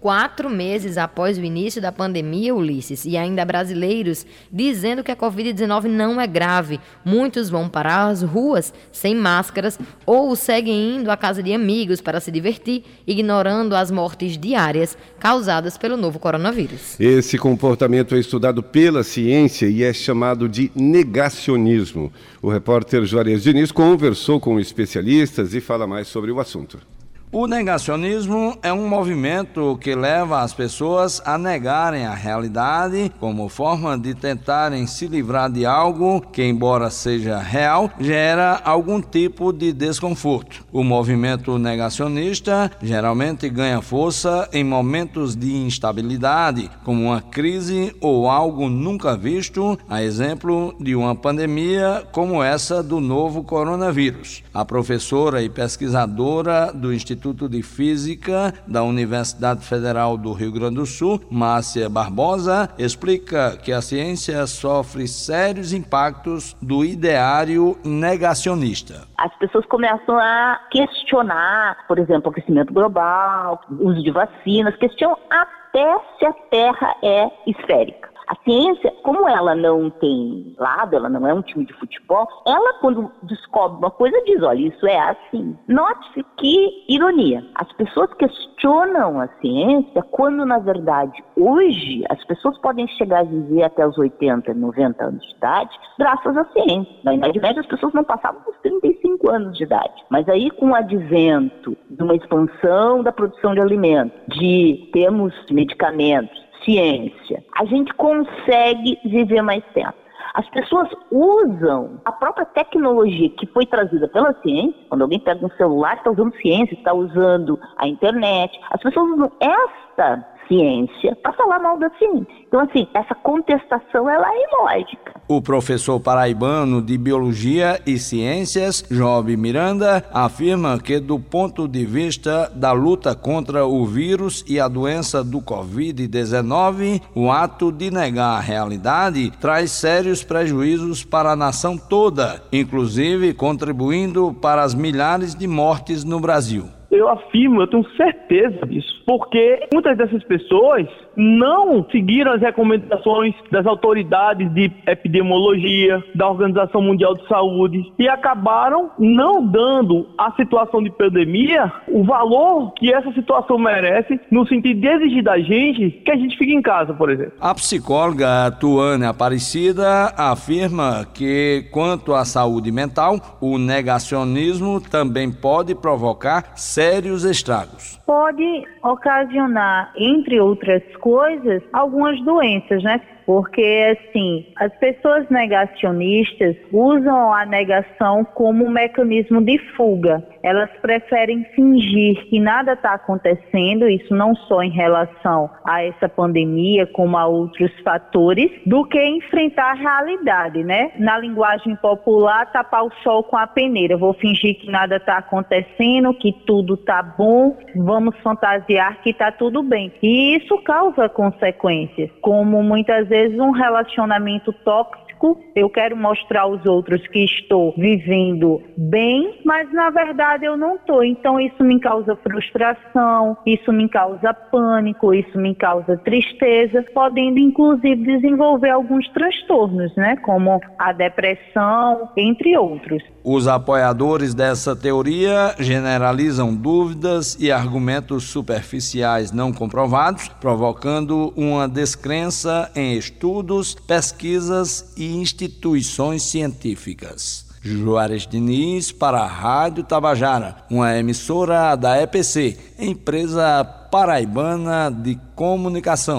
Quatro meses após o início da pandemia, Ulisses, e ainda brasileiros dizendo que a Covid-19 não é grave. Muitos vão para as ruas sem máscaras ou seguem indo à casa de amigos para se divertir, ignorando as mortes diárias causadas pelo novo coronavírus. Esse comportamento é estudado pela ciência e é chamado de negacionismo. O repórter Juarez Diniz conversou com especialistas e fala mais sobre o assunto. O negacionismo é um movimento que leva as pessoas a negarem a realidade como forma de tentarem se livrar de algo que, embora seja real, gera algum tipo de desconforto. O movimento negacionista geralmente ganha força em momentos de instabilidade, como uma crise ou algo nunca visto, a exemplo de uma pandemia como essa do novo coronavírus. A professora e pesquisadora do Instituto Instituto de Física da Universidade Federal do Rio Grande do Sul, Márcia Barbosa, explica que a ciência sofre sérios impactos do ideário negacionista. As pessoas começam a questionar, por exemplo, o aquecimento global, o uso de vacinas, questionam até se a Terra é esférica. A ciência, como ela não tem lado, ela não é um time de futebol, ela quando descobre uma coisa diz, olha, isso é assim. Note-se que ironia. As pessoas questionam a ciência quando, na verdade, hoje as pessoas podem chegar a viver até os 80, 90 anos de idade graças à ciência. Na Idade Média as pessoas não passavam dos 35 anos de idade. Mas aí com o advento de uma expansão da produção de alimentos, de termos medicamentos, ciência, a gente consegue viver mais tempo. As pessoas usam a própria tecnologia que foi trazida pela ciência. Quando alguém pega um celular, está usando ciência, está usando a internet. As pessoas usam essa ciência para falar mal da ciência. Então, assim, essa contestação ela é ilógica. O professor paraibano de Biologia e Ciências, Job Miranda, afirma que, do ponto de vista da luta contra o vírus e a doença do Covid-19, o ato de negar a realidade traz sérios prejuízos para a nação toda, inclusive contribuindo para as milhares de mortes no Brasil. Eu afirmo, eu tenho certeza disso, porque muitas dessas pessoas não seguiram as recomendações das autoridades de epidemiologia, da Organização Mundial de Saúde e acabaram não dando à situação de pandemia o valor que essa situação merece, no sentido de exigir da gente que a gente fique em casa, por exemplo. A psicóloga Tuane Aparecida afirma que, quanto à saúde mental, o negacionismo também pode provocar sérios estragos. Pode ocasionar, entre outras coisas, algumas doenças, né? Porque, assim, as pessoas negacionistas usam a negação como um mecanismo de fuga. Elas preferem fingir que nada está acontecendo, isso não só em relação a essa pandemia, como a outros fatores, do que enfrentar a realidade, né? Na linguagem popular, tapar o sol com a peneira. Vou fingir que nada está acontecendo, que tudo está bom, vamos fantasiar que está tudo bem. E isso causa consequências, como muitas vezes um relacionamento tóxico, eu quero mostrar aos outros que estou vivendo bem, mas na verdade eu não estou. Então isso me causa frustração, isso me causa pânico, isso me causa tristeza, podendo inclusive desenvolver alguns transtornos, né, como a depressão, entre outros. Os apoiadores dessa teoria generalizam dúvidas e argumentos superficiais não comprovados, provocando uma descrença em estudos, pesquisas e instituições científicas. Juarez Diniz para a Rádio Tabajara, uma emissora da EPC, empresa paraibana de comunicação.